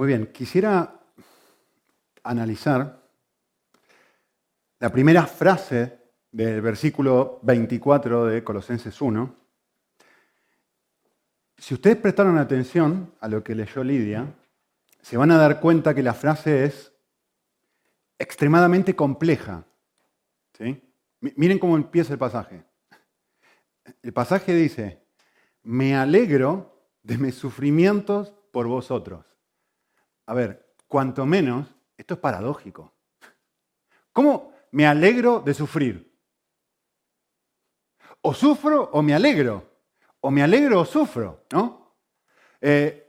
Muy bien, quisiera analizar la primera frase del versículo 24 de Colosenses 1. Si ustedes prestaron atención a lo que leyó Lidia, se van a dar cuenta que la frase es extremadamente compleja. ¿sí? Miren cómo empieza el pasaje. El pasaje dice, me alegro de mis sufrimientos por vosotros. A ver, cuanto menos, esto es paradójico. ¿Cómo me alegro de sufrir? O sufro o me alegro. O me alegro o sufro, ¿no? Eh,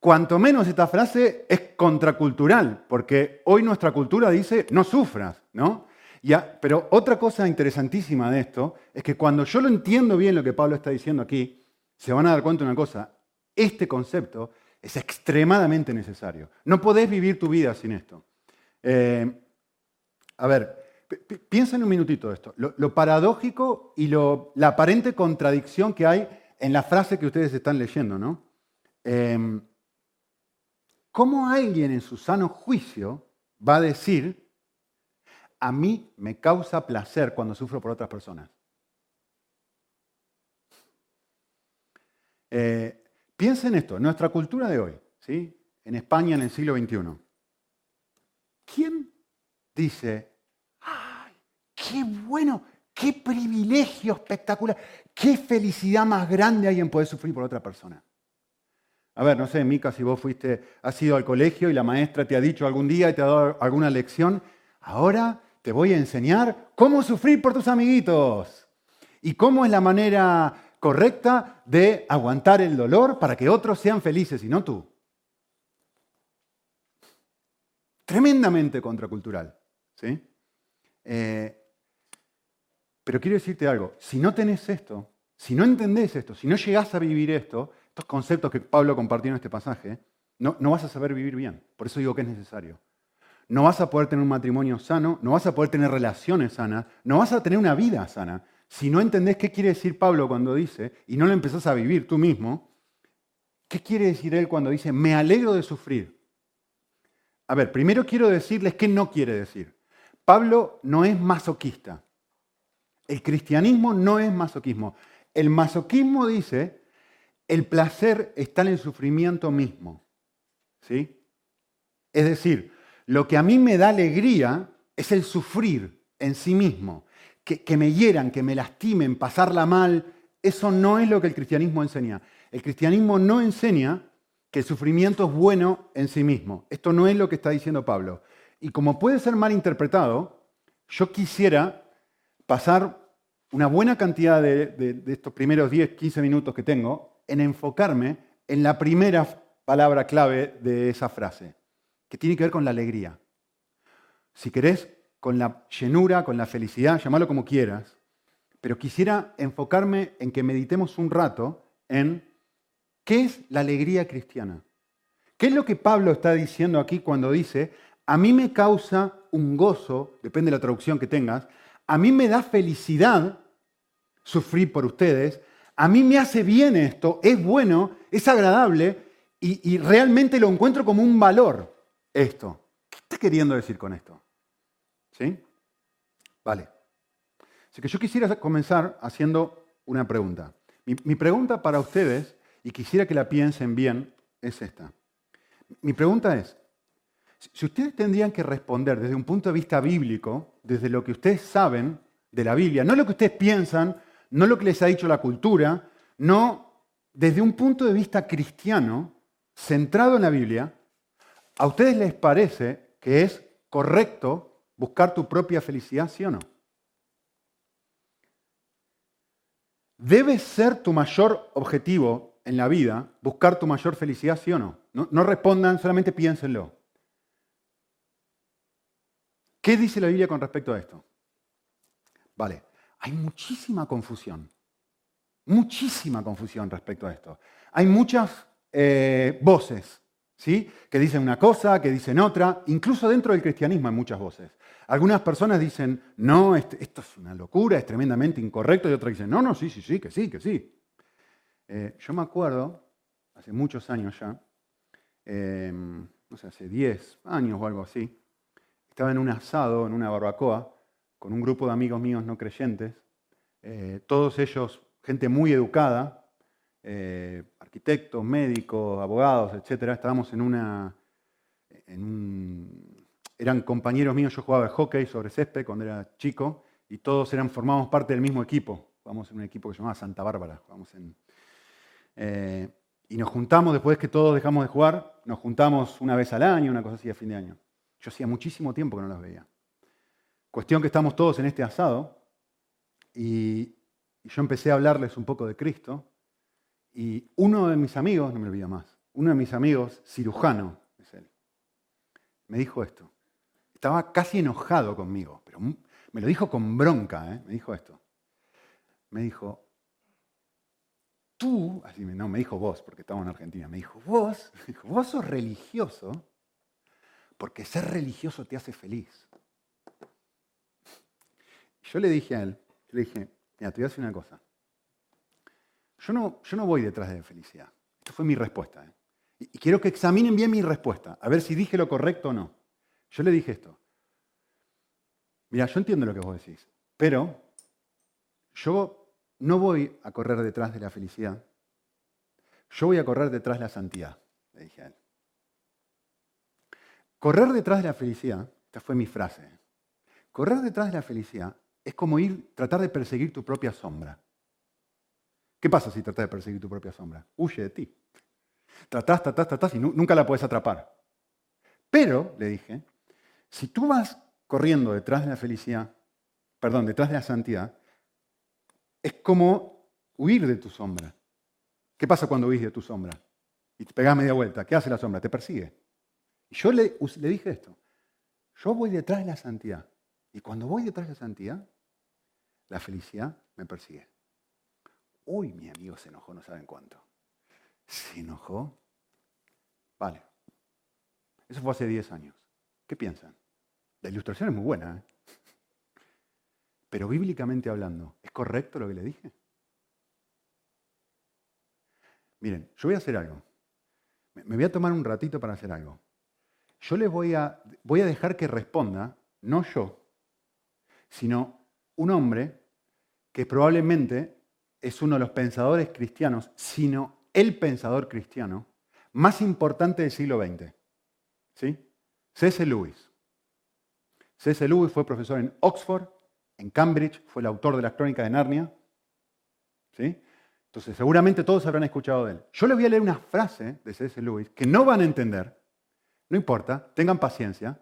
cuanto menos esta frase es contracultural, porque hoy nuestra cultura dice no sufras, ¿no? Ya, pero otra cosa interesantísima de esto es que cuando yo lo entiendo bien lo que Pablo está diciendo aquí, se van a dar cuenta de una cosa, este concepto es extremadamente necesario. No podés vivir tu vida sin esto. Eh, a ver, piensa en un minutito esto. Lo, paradójico y la aparente contradicción que hay en la frase que ustedes están leyendo, ¿no? Em, ¿Cómo alguien en su sano juicio va a decir, a mí me causa placer cuando sufro por otras personas? Eh, piensa en esto, nuestra cultura de hoy, ¿sí? en España en el siglo XXI. ¿Quién dice, ¡ay, qué bueno, qué privilegio espectacular, qué felicidad más grande hay en poder sufrir por otra persona? A ver, no sé, Mica, si vos fuiste, has ido al colegio y la maestra te ha dicho algún día y te ha dado alguna lección, ahora te voy a enseñar cómo sufrir por tus amiguitos y cómo es la manera correcta de aguantar el dolor para que otros sean felices y no tú. Tremendamente contracultural. ¿sí? Eh, pero quiero decirte algo, si no tenés esto, si no entendés esto, si no llegás a vivir esto, estos conceptos que Pablo compartió en este pasaje, no, no vas a saber vivir bien. Por eso digo que es necesario. No vas a poder tener un matrimonio sano, no vas a poder tener relaciones sanas, no vas a tener una vida sana si no entendés qué quiere decir Pablo cuando dice, y no lo empezás a vivir tú mismo, ¿qué quiere decir él cuando dice, me alegro de sufrir? A ver, primero quiero decirles qué no quiere decir. Pablo no es masoquista. El cristianismo no es masoquismo. El masoquismo dice, el placer está en el sufrimiento mismo. ¿Sí? Es decir, lo que a mí me da alegría es el sufrir en sí mismo que, me hieran, que me lastimen, pasarla mal, eso no es lo que el cristianismo enseña. El cristianismo no enseña que el sufrimiento es bueno en sí mismo. Esto no es lo que está diciendo Pablo. Y como puede ser mal interpretado, yo quisiera pasar una buena cantidad de, estos primeros 10, 15 minutos que tengo en enfocarme en la primera palabra clave de esa frase, que tiene que ver con la alegría. Si querés, con la llenura, con la felicidad, llámalo como quieras, pero quisiera enfocarme en que meditemos un rato en qué es la alegría cristiana. ¿Qué es lo que Pablo está diciendo aquí cuando dice, a mí me causa un gozo, depende de la traducción que tengas, a mí me da felicidad sufrir por ustedes, a mí me hace bien esto, es bueno, es agradable y, y realmente lo encuentro como un valor esto. ¿Qué está queriendo decir con esto? ¿Sí? Vale. Así que yo quisiera comenzar haciendo una pregunta. Mi, pregunta para ustedes, y quisiera que la piensen bien, es esta. Mi pregunta es, si ustedes tendrían que responder desde un punto de vista bíblico, desde lo que ustedes saben de la Biblia, no lo que ustedes piensan, no lo que les ha dicho la cultura, no desde un punto de vista cristiano, centrado en la Biblia, ¿a ustedes les parece que es correcto buscar tu propia felicidad, ¿sí o no? Debe ser tu mayor objetivo en la vida buscar tu mayor felicidad, ¿sí o no? No, respondan, solamente piénsenlo. ¿Qué dice la Biblia con respecto a esto? Vale, hay muchísima confusión, muchísima confusión respecto a esto. Hay muchas eh, voces que dicen una cosa, que dicen otra. Incluso dentro del cristianismo hay muchas voces. Algunas personas dicen, no, esto es una locura, es tremendamente incorrecto, y otras dicen, no, no, sí, sí, sí, que sí, que sí. Eh, yo me acuerdo, hace muchos años ya, em, no sé, hace 10 años o algo así. Estaba en un asado, en una barbacoa, con un grupo de amigos míos no creyentes, eh, todos ellos gente muy educada, eh, arquitectos, médicos, abogados, etc. Estábamos en una, eran compañeros míos, yo jugaba hockey sobre césped cuando era chico, y todos eran, formábamos parte del mismo equipo. Jugamos en un equipo que se llamaba Santa Bárbara. Eh, y nos juntamos, después que todos dejamos de jugar, nos juntamos una vez al año, una cosa así a fin de año. Yo hacía muchísimo tiempo que no los veía. Cuestión que estamos todos en este asado y, yo empecé a hablarles un poco de Cristo y uno de mis amigos, no me olvido más, uno de mis amigos, cirujano, es él, me dijo esto. Estaba casi enojado conmigo, pero me lo dijo con bronca, ¿eh? me dijo esto. Me dijo, tú, no, me dijo vos, porque estamos en Argentina, me dijo, vos, vos sos religioso porque ser religioso te hace feliz. Yo le dije a él, le dije, mira, te voy a decir una cosa. Yo no, yo no voy detrás de felicidad. Esta fue mi respuesta. ¿eh? Y, quiero que examinen bien mi respuesta, a ver si dije lo correcto o no. Yo le dije esto. Mira, yo entiendo lo que vos decís, pero yo no voy a correr detrás de la felicidad. Yo voy a correr detrás de la santidad, le dije a él. Correr detrás de la felicidad, esta fue mi frase, correr detrás de la felicidad es como ir, tratar de perseguir tu propia sombra. ¿Qué pasa si tratas de perseguir tu propia sombra? Huye de ti. Tratás, tratás, tratás y nunca la puedes atrapar. Pero, le dije, si tú vas corriendo detrás de la felicidad, perdón, detrás de la santidad, es como huir de tu sombra. ¿Qué pasa cuando huís de tu sombra? Y te pegas media vuelta. ¿Qué hace la sombra? Te persigue. Y yo le, le dije esto. Yo voy detrás de la santidad. Y cuando voy detrás de la santidad, la felicidad me persigue. Uy, mi amigo se enojó, no saben cuánto. Se enojó. Vale. Eso fue hace 10 años. ¿Qué piensan? La ilustración es muy buena, ¿eh? Pero bíblicamente hablando, ¿es correcto lo que le dije? Miren, yo voy a hacer algo. Me voy a tomar un ratito para hacer algo. Yo les voy a, voy a dejar que responda, no yo, sino un hombre que probablemente es uno de los pensadores cristianos, sino el pensador cristiano más importante del siglo XX. ¿Sí? C.S. Lewis. C.S. Lewis fue profesor en Oxford, en Cambridge, fue el autor de las crónicas de Narnia. ¿Sí? Entonces, seguramente todos habrán escuchado de él. Yo les voy a leer una frase de C.S. Lewis que no van a entender, no importa, tengan paciencia,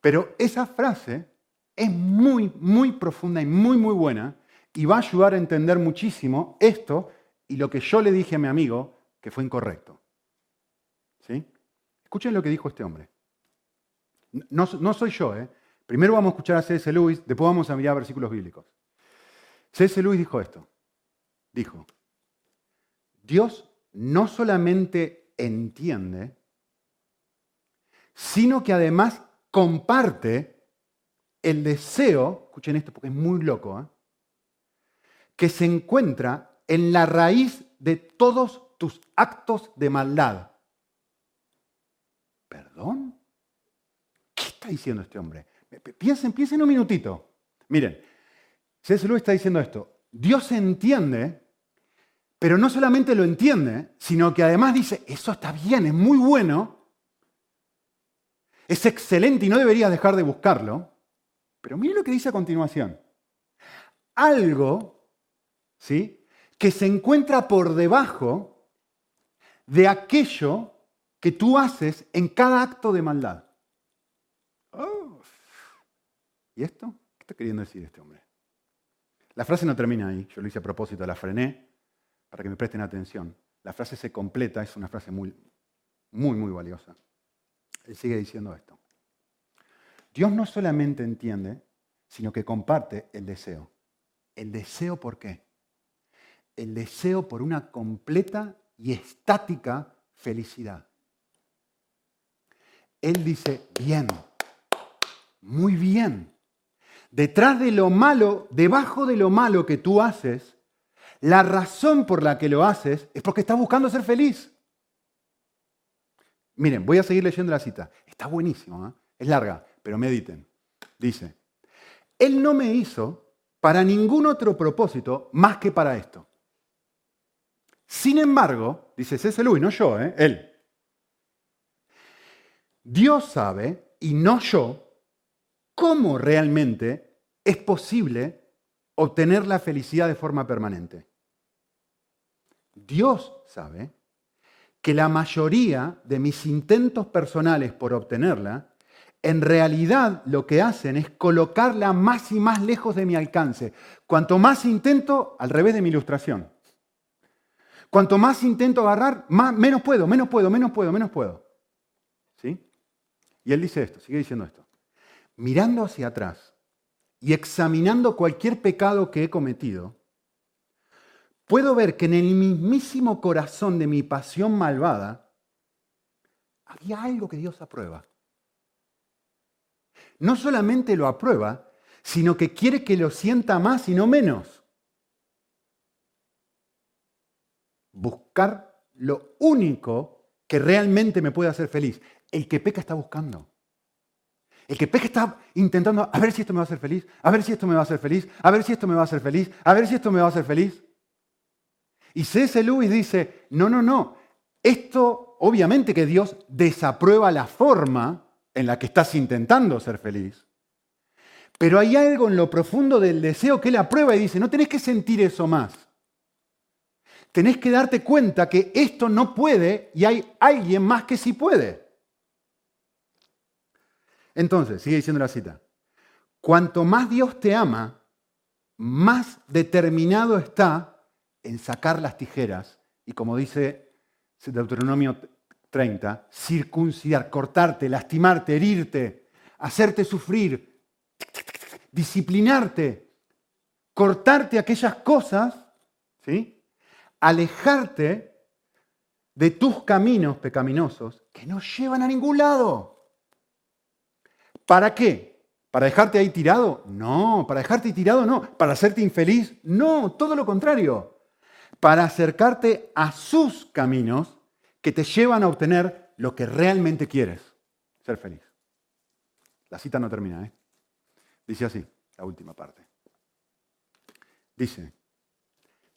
pero esa frase es muy, muy profunda y muy, muy buena y va a ayudar a entender muchísimo esto y lo que yo le dije a mi amigo que fue incorrecto. ¿Sí? Escuchen lo que dijo este hombre. No, no soy yo, ¿eh? Primero vamos a escuchar a C.S. Lewis, después vamos a mirar versículos bíblicos. C.S. Lewis dijo esto. Dijo, Dios no solamente entiende, sino que además comparte el deseo, escuchen esto porque es muy loco, ¿eh? Que se encuentra en la raíz de todos tus actos de maldad. ¿Perdón? ¿Qué está diciendo este hombre? Piensen, piensen un minutito. Miren, C.S. Lewis está diciendo esto. Dios entiende, pero no solamente lo entiende, sino que además dice, eso está bien, es muy bueno, es excelente y no deberías dejar de buscarlo. Pero mire lo que dice a continuación. Algo, ¿sí? Que se encuentra por debajo de aquello que tú haces en cada acto de maldad. ¿Y esto? ¿Qué está queriendo decir este hombre? La frase no termina ahí, yo lo hice a propósito, la frené para que me presten atención. La frase se completa, es una frase muy, muy, muy valiosa. Él sigue diciendo esto. Dios no solamente entiende, sino que comparte el deseo. ¿El deseo por qué? El deseo por una completa y estática felicidad. Él dice, bien, muy bien. Detrás de lo malo, debajo de lo malo que tú haces, la razón por la que lo haces es porque estás buscando ser feliz. Miren, voy a seguir leyendo la cita. Está buenísimo, ¿eh? es larga, pero mediten. Dice, Él no me hizo para ningún otro propósito más que para esto. Sin embargo, dice C.S. Lewis, no yo, ¿eh? él. Dios sabe, y no yo, cómo realmente es posible obtener la felicidad de forma permanente. Dios sabe que la mayoría de mis intentos personales por obtenerla, en realidad lo que hacen es colocarla más y más lejos de mi alcance. Cuanto más intento, al revés de mi ilustración. Cuanto más intento agarrar, más, menos puedo, menos puedo, menos puedo, menos puedo. ¿Sí? Y él dice esto, sigue diciendo esto. Mirando hacia atrás y examinando cualquier pecado que he cometido, puedo ver que en el mismísimo corazón de mi pasión malvada había algo que Dios aprueba. No solamente lo aprueba, sino que quiere que lo sienta más y no menos. Buscar lo único que realmente me puede hacer feliz. El que peca está buscando. El que peca está intentando, a ver si esto me va a hacer feliz, a ver si esto me va a hacer feliz, a ver si esto me va a hacer feliz, a ver si esto me va a hacer feliz. Y C.S. Lewis dice, no, no, no, esto obviamente que Dios desaprueba la forma en la que estás intentando ser feliz, pero hay algo en lo profundo del deseo que él aprueba y dice, no tenés que sentir eso más. Tenés que darte cuenta que esto no puede y hay alguien más que sí puede. Entonces, sigue diciendo la cita, cuanto más Dios te ama, más determinado está en sacar las tijeras y como dice Deuteronomio 30, circuncidar, cortarte, lastimarte, herirte, hacerte sufrir, disciplinarte, cortarte aquellas cosas, ¿sí? Alejarte de tus caminos pecaminosos que no llevan a ningún lado. ¿Para qué? ¿Para dejarte ahí tirado? No, para dejarte tirado no, para hacerte infeliz, no, todo lo contrario para acercarte a sus caminos que te llevan a obtener lo que realmente quieres, ser feliz. La cita no termina, ¿eh? Dice así, la última parte. Dice,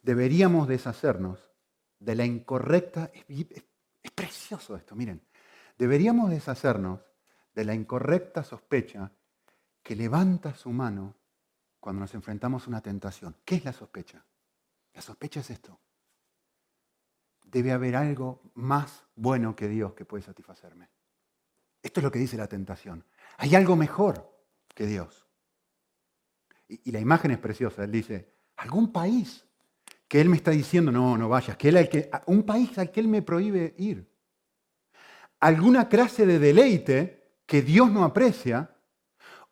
deberíamos deshacernos de la incorrecta, es precioso esto, miren, deberíamos deshacernos de la incorrecta sospecha que levanta su mano cuando nos enfrentamos a una tentación. ¿Qué es la sospecha? La sospecha es esto. Debe haber algo más bueno que Dios que puede satisfacerme. Esto es lo que dice la tentación. Hay algo mejor que Dios. Y, la imagen es preciosa. Él dice, algún país que Él me está diciendo, no, no vayas, que Él que, un país al que Él me prohíbe ir. Alguna clase de deleite que Dios no aprecia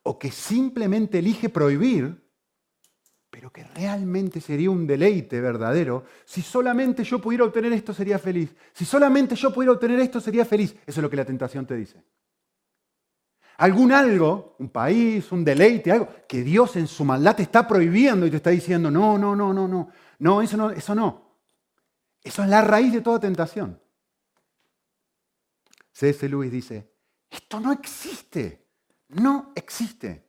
o que simplemente elige prohibir pero que realmente sería un deleite verdadero. Si solamente yo pudiera obtener esto, sería feliz. Si solamente yo pudiera obtener esto, sería feliz. Eso es lo que la tentación te dice. Algún algo, un país, un deleite, algo que Dios en su maldad te está prohibiendo y te está diciendo, no, no, no, no, no, no, eso no, eso no. Eso es la raíz de toda tentación. C.S. Lewis dice, esto no existe, no existe.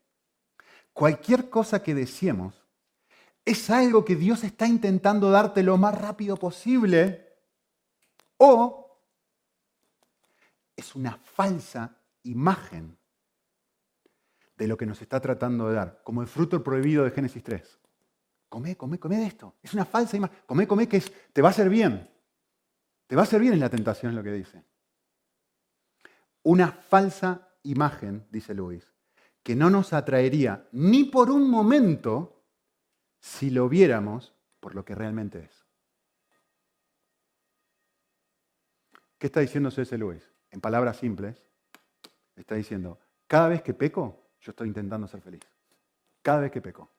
Cualquier cosa que deseemos es algo que Dios está intentando darte lo más rápido posible o es una falsa imagen de lo que nos está tratando de dar, como el fruto prohibido de Génesis 3. Come, come, come de esto. Es una falsa imagen. Come, come, que te va a hacer bien. Te va a hacer bien en la tentación, es lo que dice. Una falsa imagen, dice Luis, que no nos atraería ni por un momento si lo viéramos por lo que realmente es. ¿Qué está diciendo C.S. Lewis? En palabras simples, está diciendo, cada vez que peco, yo estoy intentando ser feliz. Cada vez que peco.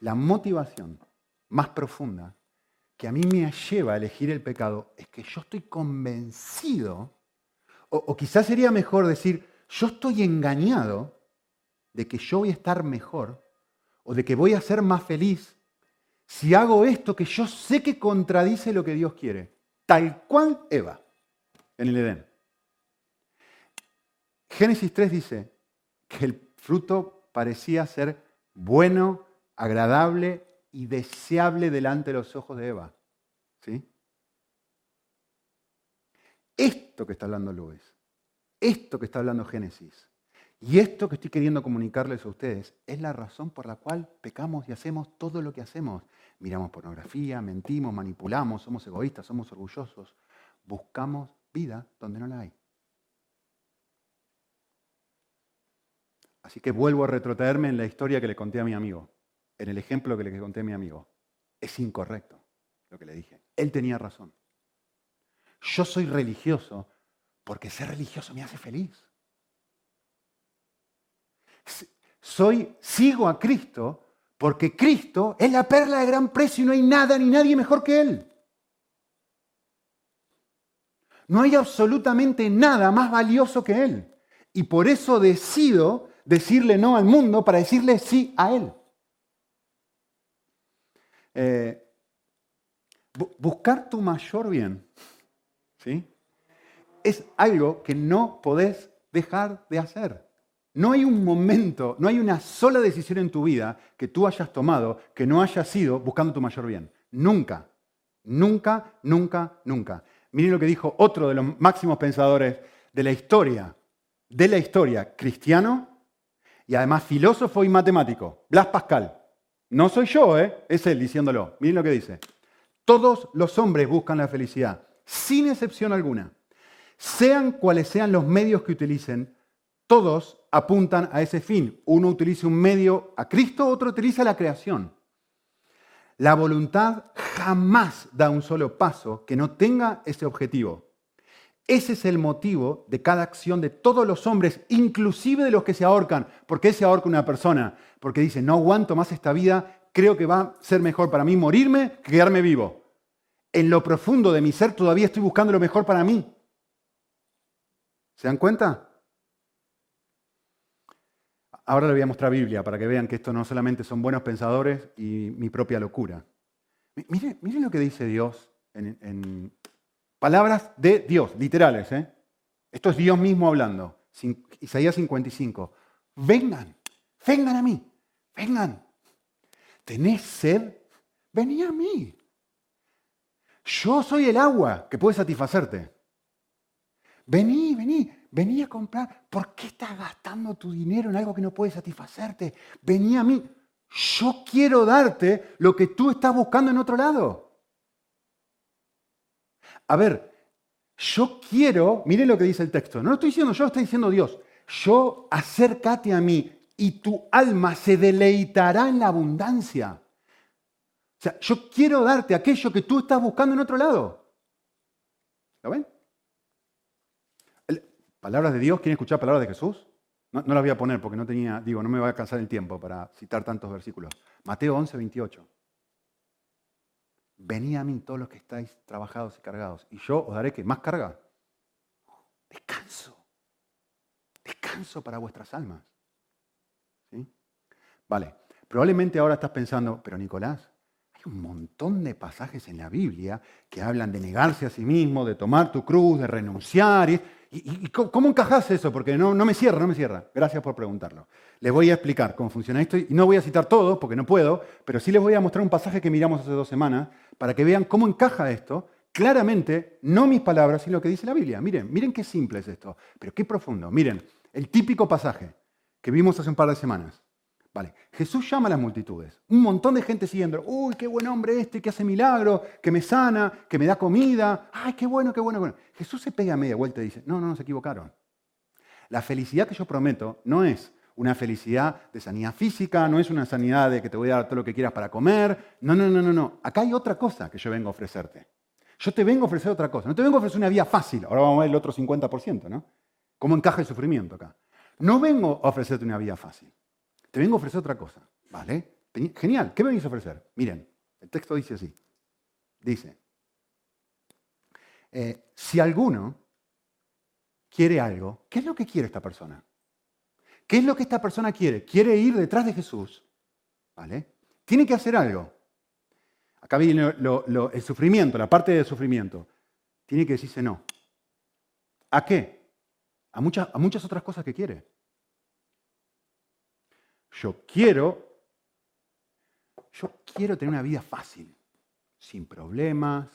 La motivación más profunda que a mí me lleva a elegir el pecado es que yo estoy convencido, o, o quizás sería mejor decir, yo estoy engañado de que yo voy a estar mejor o de que voy a ser más feliz si hago esto que yo sé que contradice lo que Dios quiere. Tal cual Eva. en el Edén. Génesis 3 dice que el fruto parecía ser bueno, agradable y deseable delante de los ojos de Eva. ¿Sí? Esto que está hablando Luis, esto que está hablando Génesis, y esto que estoy queriendo comunicarles a ustedes es la razón por la cual pecamos y hacemos todo lo que hacemos. Miramos pornografía, mentimos, manipulamos, somos egoístas, somos orgullosos. Buscamos vida donde no la hay. Así que vuelvo a retrotraerme en la historia que le conté a mi amigo, en el ejemplo que le conté a mi amigo. Es incorrecto lo que le dije. Él tenía razón. Yo soy religioso porque ser religioso me hace feliz. Soy, sigo a Cristo porque Cristo es la perla de gran precio y no hay nada ni nadie mejor que Él. No hay absolutamente nada más valioso que Él. Y por eso decido decirle no al mundo para decirle sí a Él. Eh, buscar tu mayor bien ¿sí? es algo que no podés dejar de hacer. No hay un momento, no hay una sola decisión en tu vida que tú hayas tomado que no haya sido buscando tu mayor bien. Nunca, nunca, nunca, nunca. Miren lo que dijo otro de los máximos pensadores de la historia, de la historia, cristiano y además filósofo y matemático, Blas Pascal. No soy yo, ¿eh? es él diciéndolo. Miren lo que dice. Todos los hombres buscan la felicidad, sin excepción alguna. Sean cuales sean los medios que utilicen, todos apuntan a ese fin. Uno utiliza un medio a Cristo, otro utiliza la creación. La voluntad jamás da un solo paso que no tenga ese objetivo. Ese es el motivo de cada acción de todos los hombres, inclusive de los que se ahorcan. ¿Por qué se ahorca una persona? Porque dice, no aguanto más esta vida, creo que va a ser mejor para mí morirme que quedarme vivo. En lo profundo de mi ser todavía estoy buscando lo mejor para mí. ¿Se dan cuenta? Ahora les voy a mostrar Biblia para que vean que esto no solamente son buenos pensadores y mi propia locura. Miren, lo que dice Dios en, palabras de Dios, literales. ¿eh? Esto es Dios mismo hablando. Isaías 55. Vengan, vengan a mí, vengan. ¿Tenés sed? Vení a mí. Yo soy el agua que puede satisfacerte. Vení, vení, vení a comprar. ¿Por qué estás gastando tu dinero en algo que no puede satisfacerte? Vení a mí. Yo quiero darte lo que tú estás buscando en otro lado. A ver, yo quiero, miren lo que dice el texto, no lo estoy diciendo yo, lo está diciendo Dios. Yo acércate a mí y tu alma se deleitará en la abundancia. O sea, yo quiero darte aquello que tú estás buscando en otro lado. ¿Lo ven? Palabras de Dios, ¿quieren escuchar palabras de Jesús? No, las voy a poner porque no tenía, digo, no me va a alcanzar el tiempo para citar tantos versículos. Mateo 11, 28. Venid a mí todos los que estáis trabajados y cargados, y yo os daré que más carga. Descanso. Descanso para vuestras almas. Vale, probablemente ahora estás pensando, pero Nicolás, hay un montón de pasajes en la Biblia que hablan de negarse a sí mismo, de tomar tu cruz, de renunciar. Y, ¿Y, cómo encajas eso? Porque no, me cierra, no me cierra. Gracias por preguntarlo. Les voy a explicar cómo funciona esto y no voy a citar todo porque no puedo, pero sí les voy a mostrar un pasaje que miramos hace dos semanas para que vean cómo encaja esto. Claramente, no mis palabras, sino lo que dice la Biblia. Miren, miren qué simple es esto, pero qué profundo. Miren, el típico pasaje que vimos hace un par de semanas. Vale, Jesús llama a las multitudes. Un montón de gente siguiendo. Uy, qué buen hombre este que hace milagros, que me sana, que me da comida. Ay, qué bueno, qué bueno, qué bueno. Jesús se pega a media vuelta y dice, no, no, no, se equivocaron. La felicidad que yo prometo no es una felicidad de sanidad física, no es una sanidad de que te voy a dar todo lo que quieras para comer. No, no, no, no, no. Acá hay otra cosa que yo vengo a ofrecerte. Yo te vengo a ofrecer otra cosa. No te vengo a ofrecer una vía fácil. Ahora vamos a ver el otro 50%, ¿no? ¿Cómo encaja el sufrimiento acá? No vengo a ofrecerte una vía fácil. Te vengo a ofrecer otra cosa. ¿Vale? Genial. ¿Qué me venís a ofrecer? Miren, el texto dice así. Dice, eh, si alguno quiere algo, ¿qué es lo que quiere esta persona? ¿Qué es lo que esta persona quiere? Quiere ir detrás de Jesús. ¿Vale? Tiene que hacer algo. Acá viene el sufrimiento, la parte del sufrimiento. Tiene que decirse no. ¿A qué? A muchas, a muchas otras cosas que quiere. Yo quiero, yo quiero tener una vida fácil, sin problemas,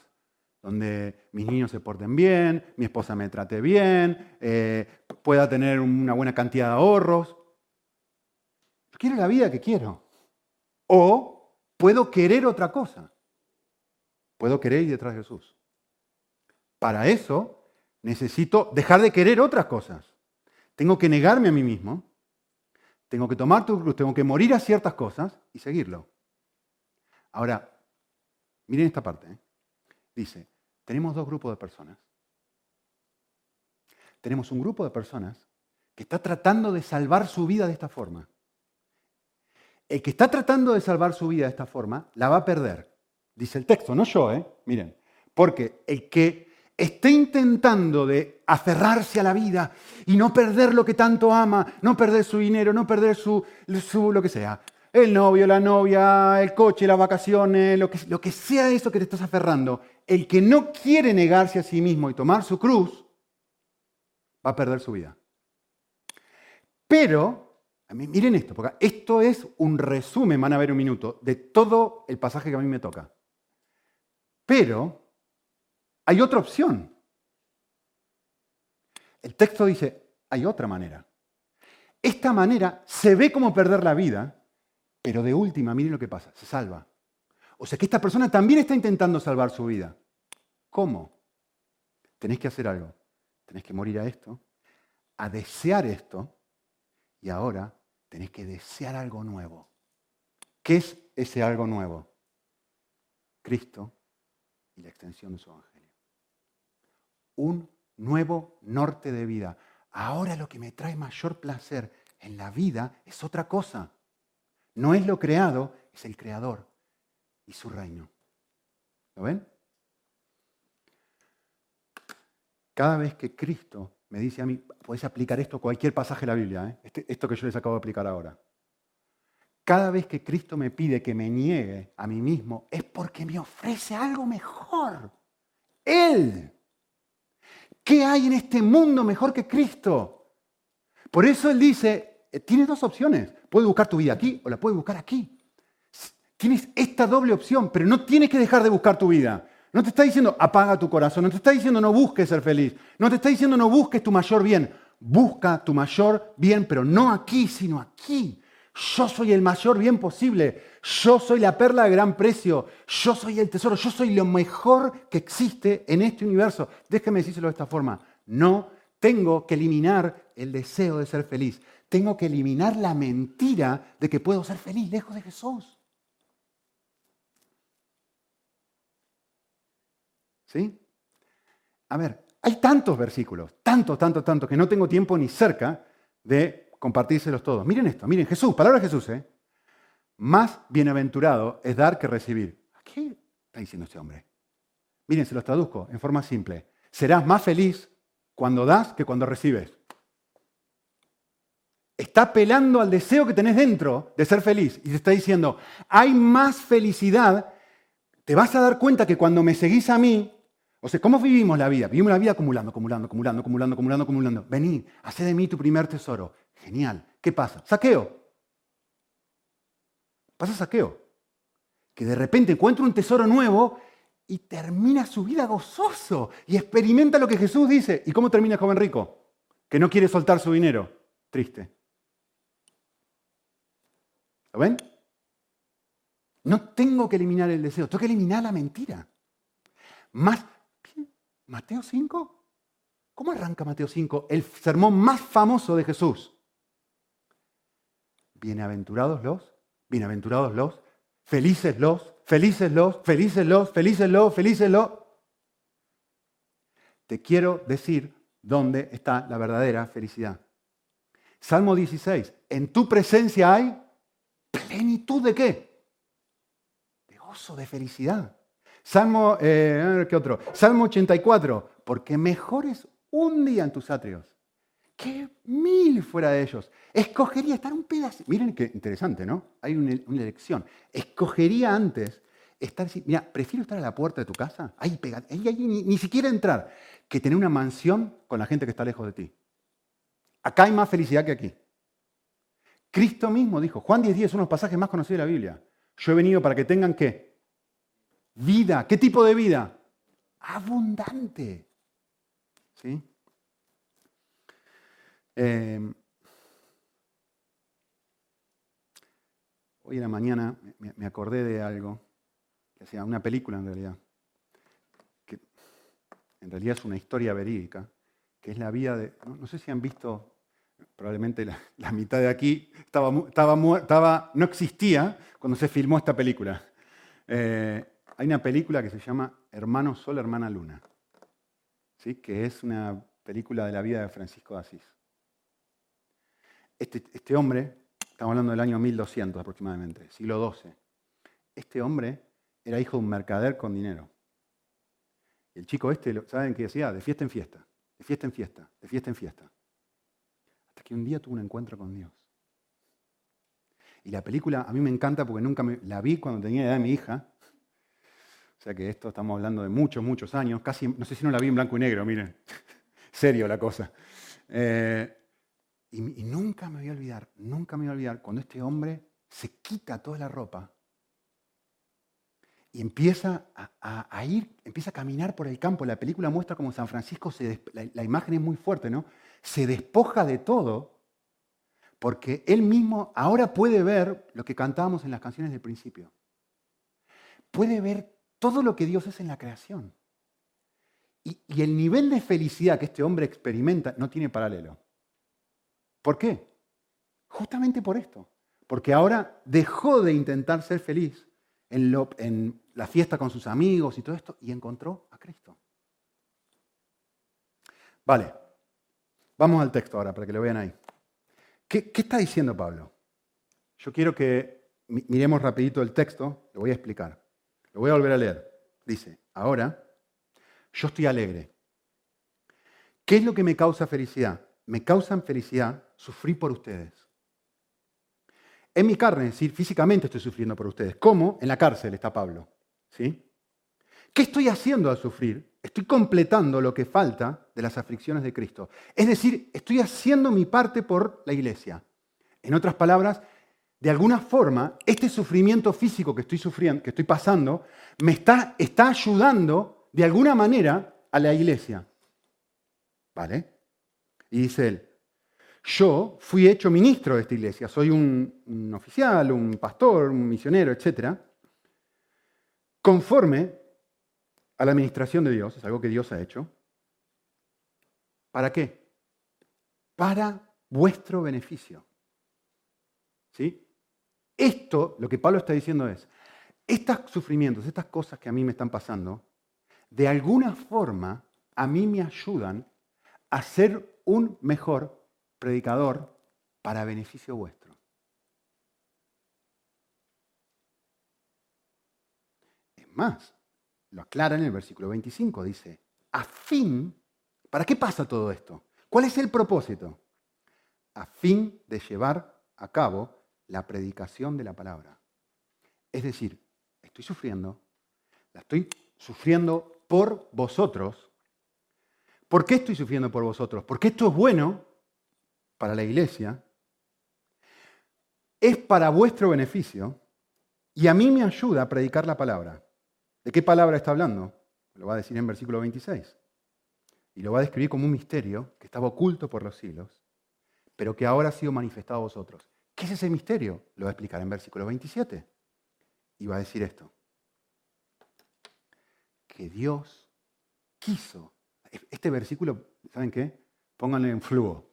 donde mis niños se porten bien, mi esposa me trate bien, eh, pueda tener una buena cantidad de ahorros. Yo quiero la vida que quiero. O puedo querer otra cosa. Puedo querer ir detrás de Jesús. Para eso necesito dejar de querer otras cosas. Tengo que negarme a mí mismo. Tengo que tomar tu cruz, tengo que morir a ciertas cosas y seguirlo. Ahora, miren esta parte. ¿eh? Dice, tenemos dos grupos de personas. Tenemos un grupo de personas que está tratando de salvar su vida de esta forma. El que está tratando de salvar su vida de esta forma, la va a perder. Dice el texto, no yo, ¿eh? Miren. Porque el que esté intentando de aferrarse a la vida y no perder lo que tanto ama, no perder su dinero, no perder su, su lo que sea, el novio, la novia, el coche, las vacaciones, lo que, lo que sea eso que te estás aferrando, el que no quiere negarse a sí mismo y tomar su cruz, va a perder su vida. Pero, miren esto, porque esto es un resumen, van a ver un minuto, de todo el pasaje que a mí me toca. Pero hay otra opción. El texto dice, hay otra manera. Esta manera se ve como perder la vida, pero de última, miren lo que pasa, se salva. O sea que esta persona también está intentando salvar su vida. ¿Cómo? Tenés que hacer algo. Tenés que morir a esto, a desear esto, y ahora tenés que desear algo nuevo. ¿Qué es ese algo nuevo? Cristo y la extensión de su evangelio. Un nuevo norte de vida. Ahora lo que me trae mayor placer en la vida es otra cosa. No es lo creado, es el creador y su reino. ¿Lo ven? Cada vez que Cristo me dice a mí, puedes aplicar esto a cualquier pasaje de la Biblia, ¿eh? este, esto que yo les acabo de aplicar ahora. Cada vez que Cristo me pide que me niegue a mí mismo, es porque me ofrece algo mejor. Él. ¿Qué hay en este mundo mejor que Cristo? Por eso Él dice, eh, tienes dos opciones. Puedes buscar tu vida aquí o la puedes buscar aquí. Tienes esta doble opción, pero no tienes que dejar de buscar tu vida. No te está diciendo apaga tu corazón, no te está diciendo no busques ser feliz, no te está diciendo no busques tu mayor bien. Busca tu mayor bien, pero no aquí, sino aquí. Yo soy el mayor bien posible. Yo soy la perla de gran precio. Yo soy el tesoro. Yo soy lo mejor que existe en este universo. Déjeme decírselo de esta forma. No tengo que eliminar el deseo de ser feliz tengo que eliminar la mentira de que puedo ser feliz lejos de Jesús. ¿Sí? A ver, hay tantos versículos, tantos, tantos, tantos, que no tengo tiempo ni cerca de compartírselos todos. Miren esto, miren Jesús, palabra de Jesús, ¿eh? Más bienaventurado es dar que recibir. ¿Qué está diciendo este hombre? Miren, se los traduzco en forma simple. Serás más feliz cuando das que cuando recibes está apelando al deseo que tenés dentro de ser feliz y te está diciendo, hay más felicidad, te vas a dar cuenta que cuando me seguís a mí, o sea, ¿cómo vivimos la vida? Vivimos la vida acumulando, acumulando, acumulando, acumulando, acumulando, acumulando. Vení, haz de mí tu primer tesoro. Genial. ¿Qué pasa? Saqueo. Pasa saqueo. Que de repente encuentra un tesoro nuevo y termina su vida gozoso y experimenta lo que Jesús dice. ¿Y cómo termina el joven rico? Que no quiere soltar su dinero. Triste. ¿Lo ven? No tengo que eliminar el deseo, tengo que eliminar la mentira. Más, Mateo 5. ¿Cómo arranca Mateo 5? El sermón más famoso de Jesús. Bienaventurados los, bienaventurados los, felices los, felices los, felices los, felices los, felices los. Te quiero decir dónde está la verdadera felicidad. Salmo 16. En tu presencia hay ¿Plenitud de qué? De gozo, de felicidad. Salmo, eh, ¿qué otro? Salmo 84, porque mejor es un día en tus atrios que mil fuera de ellos. Escogería estar un pedazo. Miren qué interesante, ¿no? Hay una, elección. Escogería antes estar, mira, prefiero estar a la puerta de tu casa, ahí pegado, ahí, ni, ni, siquiera entrar, que tener una mansión con la gente que está lejos de ti. Acá hay más felicidad que aquí. Cristo mismo dijo, Juan 10.10 es uno de los pasajes más conocidos de la Biblia. Yo he venido para que tengan qué? Vida. ¿Qué tipo de vida? Abundante. ¿Sí? Eh, hoy en la mañana me acordé de algo, que hacía una película en realidad, que en realidad es una historia verídica, que es la vida de, no, sé si han visto, probablemente la, mitad de aquí estaba, no existía cuando se filmó esta película. Eh, hay una película que se llama Hermano Sol, Hermana Luna, ¿sí? que es una película de la vida de Francisco de Asís. Este, este hombre, estamos hablando del año 1200 aproximadamente, siglo XII, este hombre era hijo de un mercader con dinero. El chico este, ¿saben qué decía? De fiesta en fiesta, de fiesta en fiesta, de fiesta en fiesta. Hasta que un día tuvo un encuentro con Dios. Y la película a mí me encanta porque nunca me, la vi cuando tenía la edad de mi hija. O sea que esto estamos hablando de muchos, muchos años. Casi, no sé si no la vi en blanco y negro, miren. Serio la cosa. Eh, y, nunca me voy a olvidar, nunca me voy a olvidar cuando este hombre se quita toda la ropa y empieza a, ir, empieza a caminar por el campo. La película muestra como San Francisco, se la, imagen es muy fuerte, ¿no? Se despoja de todo porque él mismo ahora puede ver lo que cantábamos en las canciones del principio. Puede ver todo lo que Dios es en la creación. y el nivel de felicidad que este hombre experimenta no tiene paralelo. ¿Por qué? Justamente por esto. Porque ahora dejó de intentar ser feliz en, la fiesta con sus amigos y todo esto y encontró a Cristo. Vale, vamos al texto ahora para que lo vean ahí. ¿Qué, qué está diciendo Pablo? Yo quiero que miremos rapidito el texto, lo voy a explicar. Lo voy a volver a leer. Dice, ahora yo estoy alegre. ¿Qué es lo que me causa felicidad? Me causan felicidad sufrir por ustedes. En mi carne, es decir, físicamente estoy sufriendo por ustedes. ¿Cómo? En la cárcel está Pablo. ¿Sí? ¿Qué estoy haciendo al sufrir? Estoy completando lo que falta de las aflicciones de Cristo. Es decir, estoy haciendo mi parte por la iglesia. En otras palabras, de alguna forma, este sufrimiento físico que estoy sufriendo, que estoy pasando, me está, está ayudando de alguna manera a la iglesia. ¿Vale? Y dice él, yo fui hecho ministro de esta iglesia, soy un, oficial, un pastor, un misionero, etc. Conforme a la administración de Dios, es algo que Dios ha hecho. ¿Para qué? Para vuestro beneficio. ¿Sí? Esto, lo que Pablo está diciendo es, estos sufrimientos, estas cosas que a mí me están pasando, de alguna forma a mí me ayudan a ser un mejor predicador para beneficio vuestro. Es más, lo aclara en el versículo 25, dice, a fin, ¿para qué pasa todo esto? ¿Cuál es el propósito? A fin de llevar a cabo la predicación de la palabra. Es decir, estoy sufriendo, la estoy sufriendo por vosotros. ¿Por qué estoy sufriendo por vosotros? Porque esto es bueno para la iglesia, es para vuestro beneficio y a mí me ayuda a predicar la palabra. ¿De qué palabra está hablando? Lo va a decir en versículo 26. Y lo va a describir como un misterio que estaba oculto por los siglos, pero que ahora ha sido manifestado a vosotros. ¿Qué es ese misterio? Lo va a explicar en versículo 27. Y va a decir esto. Que Dios quiso. Este versículo, ¿saben qué? Pónganle en flujo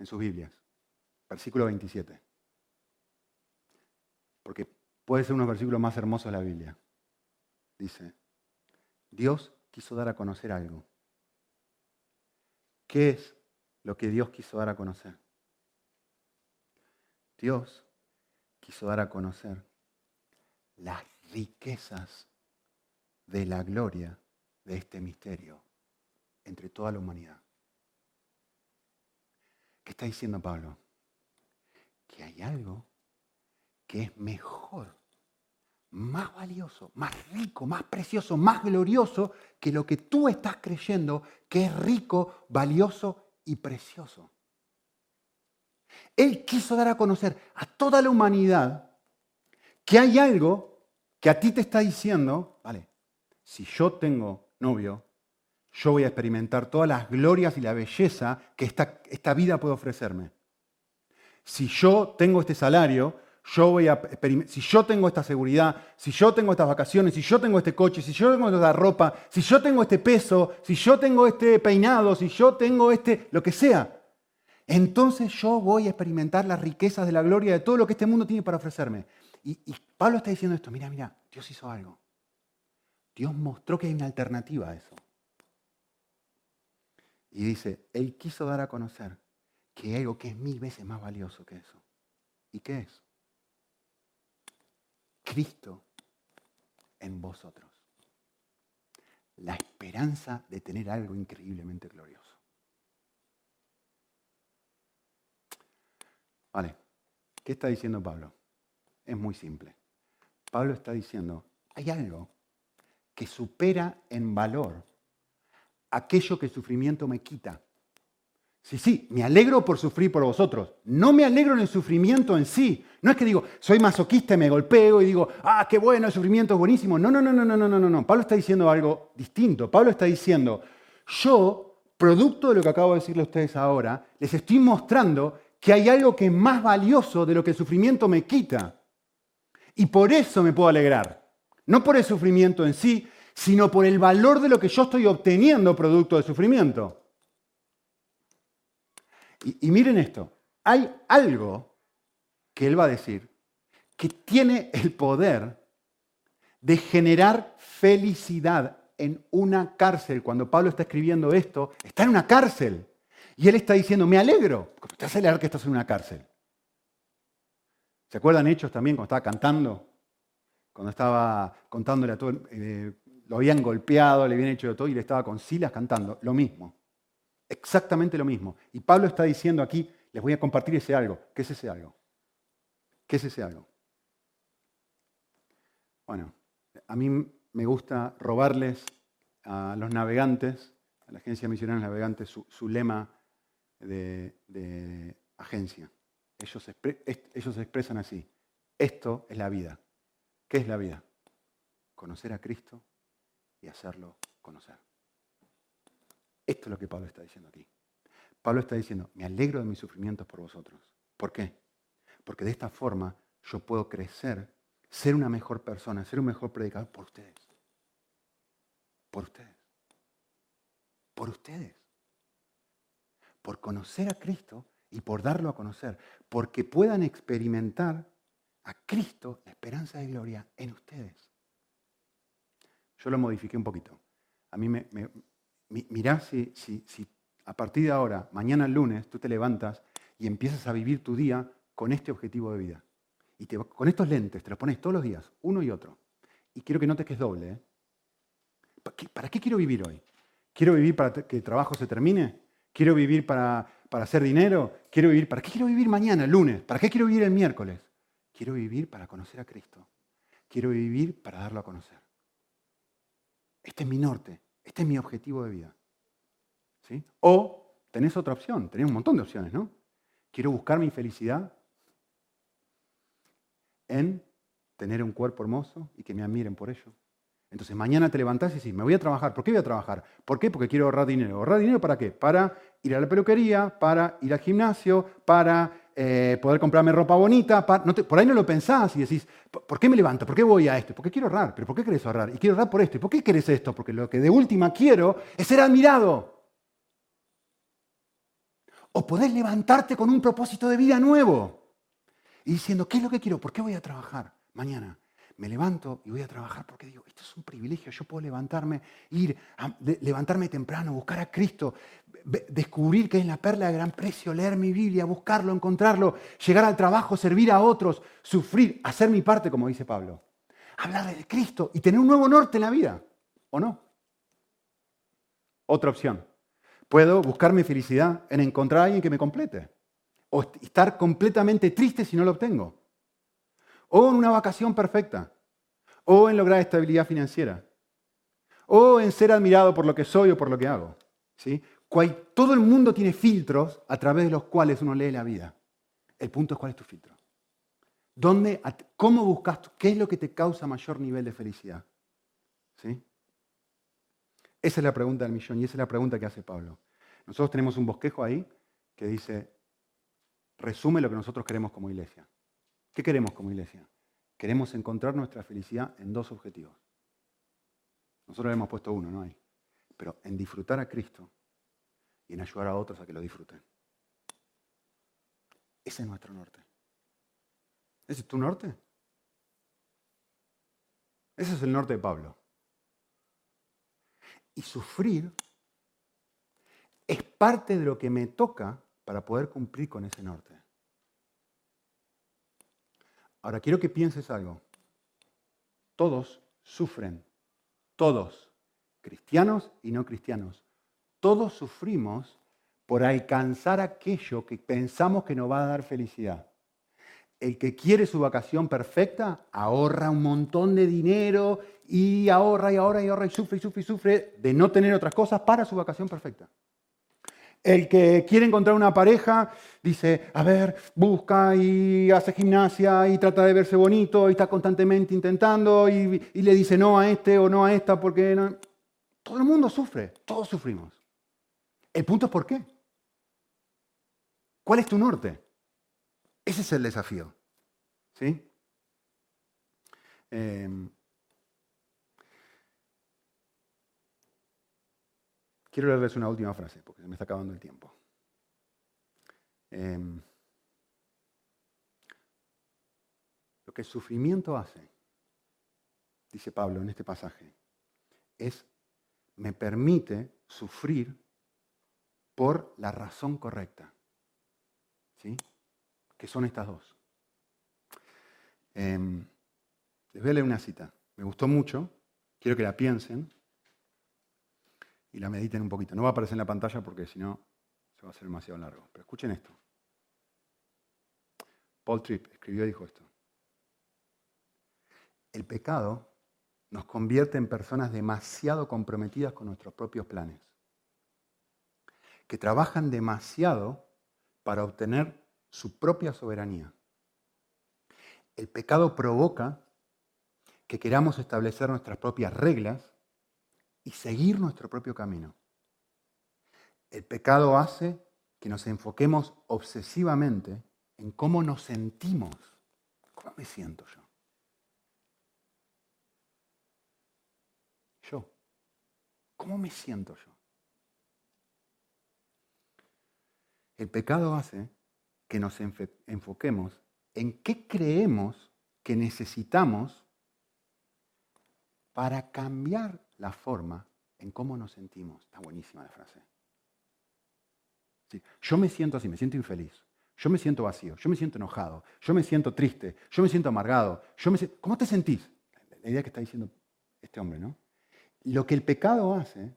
en sus Biblias. Versículo 27. Porque puede ser uno de los versículos más hermosos de la Biblia. Dice, Dios quiso dar a conocer algo. ¿Qué es lo que Dios quiso dar a conocer? Dios quiso dar a conocer las riquezas de la gloria de este misterio entre toda la humanidad. ¿Qué está diciendo Pablo? Que hay algo que es mejor más valioso, más rico, más precioso, más glorioso que lo que tú estás creyendo que es rico, valioso y precioso. Él quiso dar a conocer a toda la humanidad que hay algo que a ti te está diciendo, vale, si yo tengo novio, yo voy a experimentar todas las glorias y la belleza que esta, esta vida puede ofrecerme. Si yo tengo este salario, si yo tengo esta seguridad, si yo tengo estas vacaciones, si yo tengo este coche, si yo tengo esta ropa, si yo tengo este peso, si yo tengo este peinado, si yo tengo este, lo que sea, entonces yo voy a experimentar las riquezas de la gloria de todo lo que este mundo tiene para ofrecerme. Y Pablo está diciendo esto, mira, mira, Dios hizo algo. Dios mostró que hay una alternativa a eso. Y dice, Él quiso dar a conocer que hay algo que es mil veces más valioso que eso. ¿Y qué es? Cristo en vosotros. La esperanza de tener algo increíblemente glorioso. Vale, ¿qué está diciendo Pablo? Es muy simple. Pablo está diciendo, hay algo que supera en valor aquello que el sufrimiento me quita. Sí, sí, me alegro por sufrir por vosotros. No me alegro en el sufrimiento en sí. No es que digo, soy masoquista y me golpeo y digo, ah, qué bueno, el sufrimiento es buenísimo. No, no, no, no, no, no, no, no. Pablo está diciendo algo distinto. Pablo está diciendo, yo, producto de lo que acabo de decirle a ustedes ahora, les estoy mostrando que hay algo que es más valioso de lo que el sufrimiento me quita. Y por eso me puedo alegrar. No por el sufrimiento en sí, sino por el valor de lo que yo estoy obteniendo producto del sufrimiento. Y, miren esto, hay algo que él va a decir que tiene el poder de generar felicidad en una cárcel. Cuando Pablo está escribiendo esto, está en una cárcel. Y él está diciendo, me alegro. ¿Cómo te hace que estás en una cárcel? ¿Se acuerdan hechos también cuando estaba cantando? Cuando estaba contándole a todo, eh, lo habían golpeado, le habían hecho de todo y le estaba con Silas cantando. Lo mismo. Exactamente lo mismo. Y Pablo está diciendo aquí, les voy a compartir ese algo. ¿Qué es ese algo? ¿Qué es ese algo? Bueno, a mí me gusta robarles a los navegantes, a la agencia misionera navegantes, su, lema de, agencia. Ellos, ellos expresan así, esto es la vida. ¿Qué es la vida? Conocer a Cristo y hacerlo conocer. Esto es lo que Pablo está diciendo aquí. Pablo está diciendo, me alegro de mis sufrimientos por vosotros. ¿Por qué? Porque de esta forma yo puedo crecer, ser una mejor persona, ser un mejor predicador por ustedes. Por ustedes. Por ustedes. Por conocer a Cristo y por darlo a conocer. Porque puedan experimentar a Cristo, la esperanza de gloria, en ustedes. Yo lo modifiqué un poquito. A mí me, mirá si, a partir de ahora, mañana lunes, tú te levantas y empiezas a vivir tu día con este objetivo de vida. Y con estos lentes, te los pones todos los días, uno y otro. Y quiero que notes que es doble. ¿eh? ¿Para, qué, quiero vivir hoy? ¿Quiero vivir para que el trabajo se termine? ¿Quiero vivir para, para hacer dinero? ¿Quiero vivir? ¿Para qué quiero vivir mañana, lunes? ¿Para qué quiero vivir el miércoles? Quiero vivir para conocer a Cristo. Quiero vivir para darlo a conocer. Este es mi norte. Este es mi objetivo de vida. ¿Sí? O tenés otra opción, tenés un montón de opciones, ¿no? Quiero buscar mi felicidad en tener un cuerpo hermoso y que me admiren por ello. Entonces mañana te levantás y decís, me voy a trabajar. ¿Por qué voy a trabajar? ¿Por qué? Porque quiero ahorrar dinero. ¿Ahorrar dinero para qué? Para ir a la peluquería, para ir al gimnasio, para eh, poder comprarme ropa bonita. por ahí no lo pensás y decís, ¿por qué me levanto? ¿Por qué voy a esto? ¿Por qué quiero ahorrar? ¿Pero por qué querés ahorrar? Y quiero ahorrar por esto. ¿Y por qué querés esto? Porque lo que de última quiero es ser admirado. O podés levantarte con un propósito de vida nuevo y diciendo, ¿qué es lo que quiero? ¿Por qué voy a trabajar mañana? me levanto y voy a trabajar porque digo, esto es un privilegio, yo puedo levantarme, ir, levantarme temprano, buscar a Cristo, descubrir que es la perla de gran precio, leer mi Biblia, buscarlo, encontrarlo, llegar al trabajo, servir a otros, sufrir, hacer mi parte, como dice Pablo. Hablar de Cristo y tener un nuevo norte en la vida, ¿o no? Otra opción. Puedo buscar mi felicidad en encontrar a alguien que me complete. O estar completamente triste si no lo obtengo o en una vacación perfecta, o en lograr estabilidad financiera, o en ser admirado por lo que soy o por lo que hago. ¿sí? Todo el mundo tiene filtros a través de los cuales uno lee la vida. El punto es cuál es tu filtro. ¿Dónde, ¿Cómo buscas? ¿Qué es lo que te causa mayor nivel de felicidad? ¿Sí? Esa es la pregunta del millón y esa es la pregunta que hace Pablo. Nosotros tenemos un bosquejo ahí que dice, resume lo que nosotros queremos como iglesia. ¿Qué queremos como iglesia? Queremos encontrar nuestra felicidad en dos objetivos. Nosotros le hemos puesto uno, ¿no hay? Pero en disfrutar a Cristo y en ayudar a otros a que lo disfruten. Ese es nuestro norte. ¿Ese es tu norte? Ese es el norte de Pablo. Y sufrir es parte de lo que me toca para poder cumplir con ese norte. Ahora quiero que pienses algo. Todos sufren, todos, cristianos y no cristianos, todos sufrimos por alcanzar aquello que pensamos que nos va a dar felicidad. El que quiere su vacación perfecta ahorra un montón de dinero y ahorra y ahorra y ahorra y sufre y sufre y sufre de no tener otras cosas para su vacación perfecta. El que quiere encontrar una pareja dice, a ver, busca y hace gimnasia y trata de verse bonito y está constantemente intentando y, le dice no a este o no a esta porque no. Todo el mundo sufre, todos sufrimos. El punto es por qué. ¿Cuál es tu norte? Ese es el desafío. ¿Sí? Em, Quiero leerles una última frase, porque se me está acabando el tiempo. Em, lo que el sufrimiento hace, dice Pablo en este pasaje, es me permite sufrir por la razón correcta. ¿Sí? Que son estas dos. Em, les voy a leer una cita. Me gustó mucho. Quiero que la piensen y la mediten un poquito. No va a aparecer en la pantalla porque si no se va a hacer demasiado largo. Pero escuchen esto. Paul Tripp escribió y dijo esto. El pecado nos convierte en personas demasiado comprometidas con nuestros propios planes, que trabajan demasiado para obtener su propia soberanía. El pecado provoca que queramos establecer nuestras propias reglas y seguir nuestro propio camino. El pecado hace que nos enfoquemos obsesivamente en cómo nos sentimos. ¿Cómo me siento yo? Yo. ¿Cómo me siento yo? El pecado hace que nos enfoquemos en qué creemos que necesitamos para cambiar la forma en cómo nos sentimos. Está buenísima la frase. Yo me siento así, me siento infeliz. Yo me siento vacío, yo me siento enojado, yo me siento triste, yo me siento amargado. Yo me ¿Cómo te sentís? La idea que está diciendo este hombre, ¿no? Lo que el pecado hace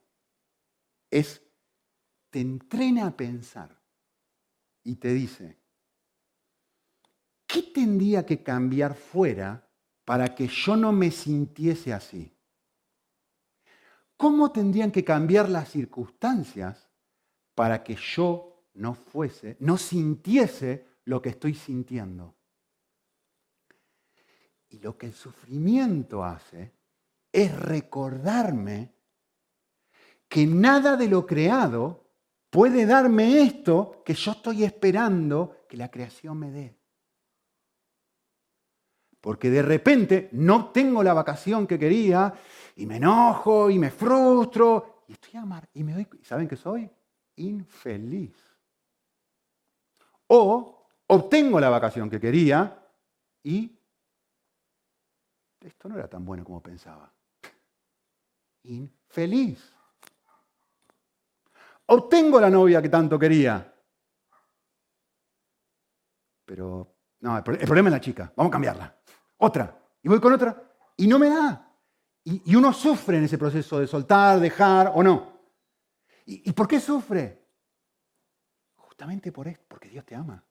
es te entrena a pensar y te dice, ¿qué tendría que cambiar fuera para que yo no me sintiese así? ¿Cómo tendrían que cambiar las circunstancias para que yo no fuese, no sintiese lo que estoy sintiendo? Y lo que el sufrimiento hace es recordarme que nada de lo creado puede darme esto que yo estoy esperando que la creación me dé. Porque de repente no tengo la vacación que quería y me enojo y me frustro y estoy amar y me doy, ¿saben qué soy? Infeliz. O obtengo la vacación que quería y esto no era tan bueno como pensaba. Infeliz. Obtengo la novia que tanto quería. Pero, no, el problema es la chica. Vamos a cambiarla otra, y voy con otra, y no me da. Y, uno sufre en ese proceso de soltar, dejar o no. ¿Y, por qué sufre? Justamente por esto, porque Dios te ama.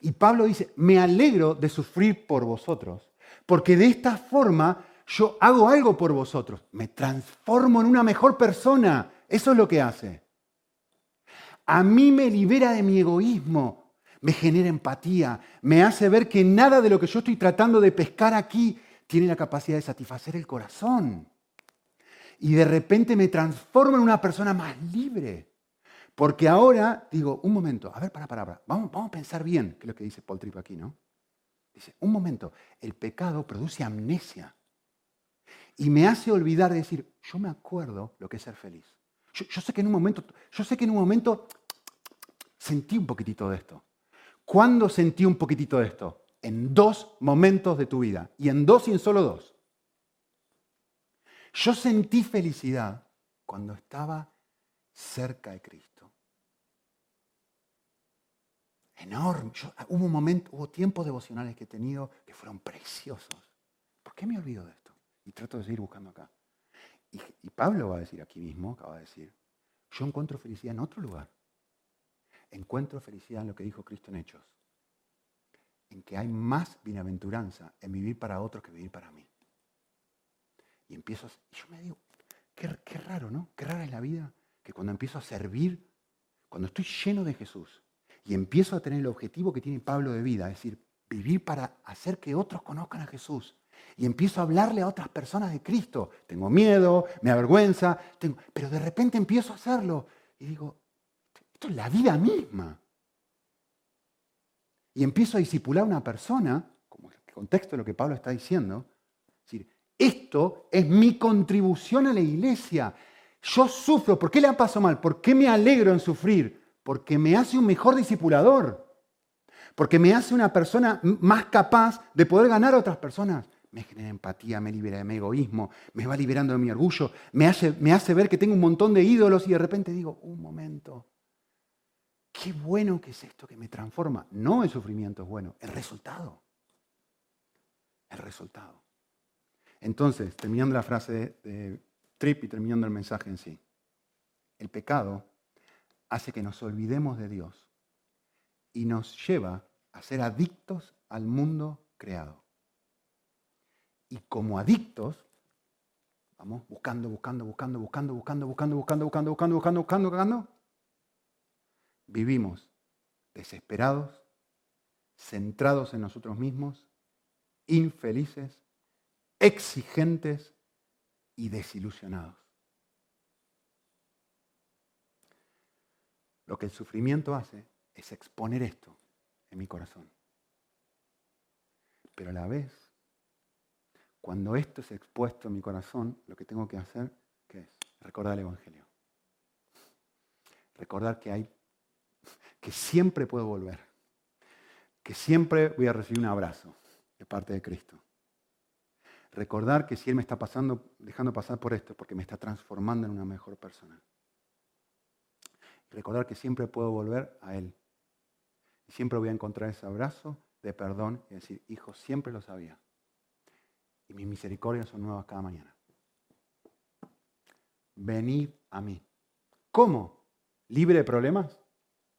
Y Pablo dice, me alegro de sufrir por vosotros, Porque de esta forma yo hago algo por vosotros. Me transformo en una mejor persona. Eso es lo que hace. A mí me libera de mi egoísmo, me genera empatía, me hace ver que nada de lo que yo estoy tratando de pescar aquí tiene la capacidad de satisfacer el corazón. Y de repente me transformo en una persona más libre. Porque ahora digo, un momento, a ver, para, para. Vamos, vamos a pensar bien, que es lo que dice Paul Tripp aquí, ¿no? Dice, un momento, el pecado produce amnesia y me hace olvidar de decir, yo me acuerdo lo que es ser feliz. Yo, sé que en un momento, yo sé que en un momento sentí un poquitito de esto. ¿Cuándo sentí un poquitito de esto? En dos momentos de tu vida. Y en dos y en solo dos. Yo sentí felicidad cuando estaba cerca de Cristo. Enorme. hubo un momento, hubo tiempos devocionales que he tenido que fueron preciosos. ¿Por qué me olvido de esto? Y trato de seguir buscando acá. Y, Pablo va a decir aquí mismo, acaba de decir, yo encuentro felicidad en otro lugar. Encuentro felicidad en lo que dijo Cristo en Hechos. En que hay más bienaventuranza en vivir para otros que vivir para mí. Y empiezo, a, y yo me digo, qué, qué raro, ¿no? Qué rara es la vida que cuando empiezo a servir, cuando estoy lleno de Jesús y empiezo a tener el objetivo que tiene Pablo de vida, es decir, vivir para hacer que otros conozcan a Jesús, y empiezo a hablarle a otras personas de Cristo. Tengo miedo, me avergüenza, pero de repente empiezo a hacerlo y digo, esto es la vida misma. Y empiezo a disipular a una persona, como el contexto de lo que Pablo está diciendo, decir, esto es mi contribución a la iglesia. Yo sufro, ¿por qué le ha pasado mal? ¿Por qué me alegro en sufrir? Porque me hace un mejor discipulador. Porque me hace una persona más capaz de poder ganar a otras personas me genera empatía, me libera de mi egoísmo, me va liberando de mi orgullo, me hace, ver que tengo un montón de ídolos y de repente digo, un momento, qué bueno que es esto que me transforma. No el sufrimiento es bueno, el resultado. El resultado. Entonces, terminando la frase de, de y terminando el mensaje en sí, el pecado hace que nos olvidemos de Dios y nos lleva a ser adictos al mundo creado y como adictos, vamos buscando, buscando, buscando, buscando, buscando, buscando, buscando, buscando, buscando, buscando, buscando, buscando, vivimos desesperados, centrados en nosotros mismos, infelices, exigentes y desilusionados. Lo que el sufrimiento hace es exponer esto en mi corazón. Pero a la vez cuando esto es expuesto en mi corazón, lo que tengo que hacer, ¿qué es? Recordar el Evangelio. Recordar que hay, que siempre puedo volver. Que siempre voy a recibir un abrazo de parte de Cristo. Recordar que si Él me está pasando, dejando pasar por esto, porque me está transformando en una mejor persona. Recordar que siempre puedo volver a Él. Y siempre voy a encontrar ese abrazo de perdón y decir, hijo, siempre lo sabía y mis misericordias son nuevas cada mañana. Venid a mí. ¿Cómo? ¿Libre de problemas?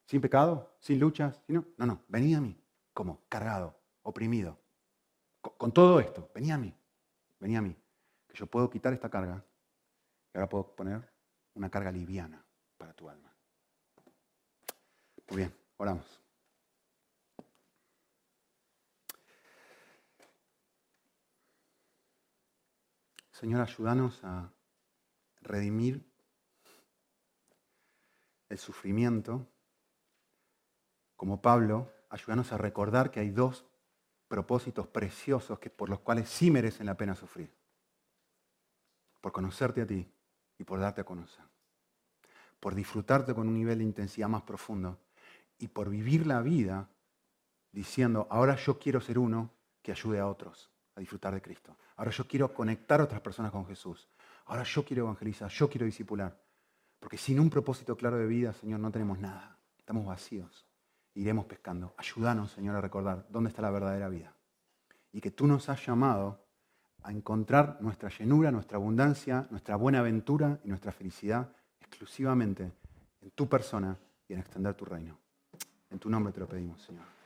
¿Sin pecado? ¿Sin luchas? No, no, no. Venid a mí. ¿Cómo? Cargado, oprimido. Con, todo esto, venid a mí. Venid a mí. Que yo puedo quitar esta carga y ahora puedo poner una carga liviana para tu alma. Muy bien, oramos. Señor, ayúdanos a redimir el sufrimiento. Como Pablo, ayúdanos a recordar que hay dos propósitos preciosos que, por los cuales sí merecen la pena sufrir. Por conocerte a ti y por darte a conocer. Por disfrutarte con un nivel de intensidad más profundo y por vivir la vida diciendo, ahora yo quiero ser uno que ayude a otros disfrutar de Cristo. Ahora yo quiero conectar a otras personas con Jesús. Ahora yo quiero evangelizar, yo quiero discipular. Porque sin un propósito claro de vida, Señor, no tenemos nada. Estamos vacíos. Iremos pescando. Ayúdanos, Señor, a recordar dónde está la verdadera vida. Y que tú nos has llamado a encontrar nuestra llenura, nuestra abundancia, nuestra buena aventura y nuestra felicidad exclusivamente en tu persona y en extender tu reino. En tu nombre te lo pedimos, Señor.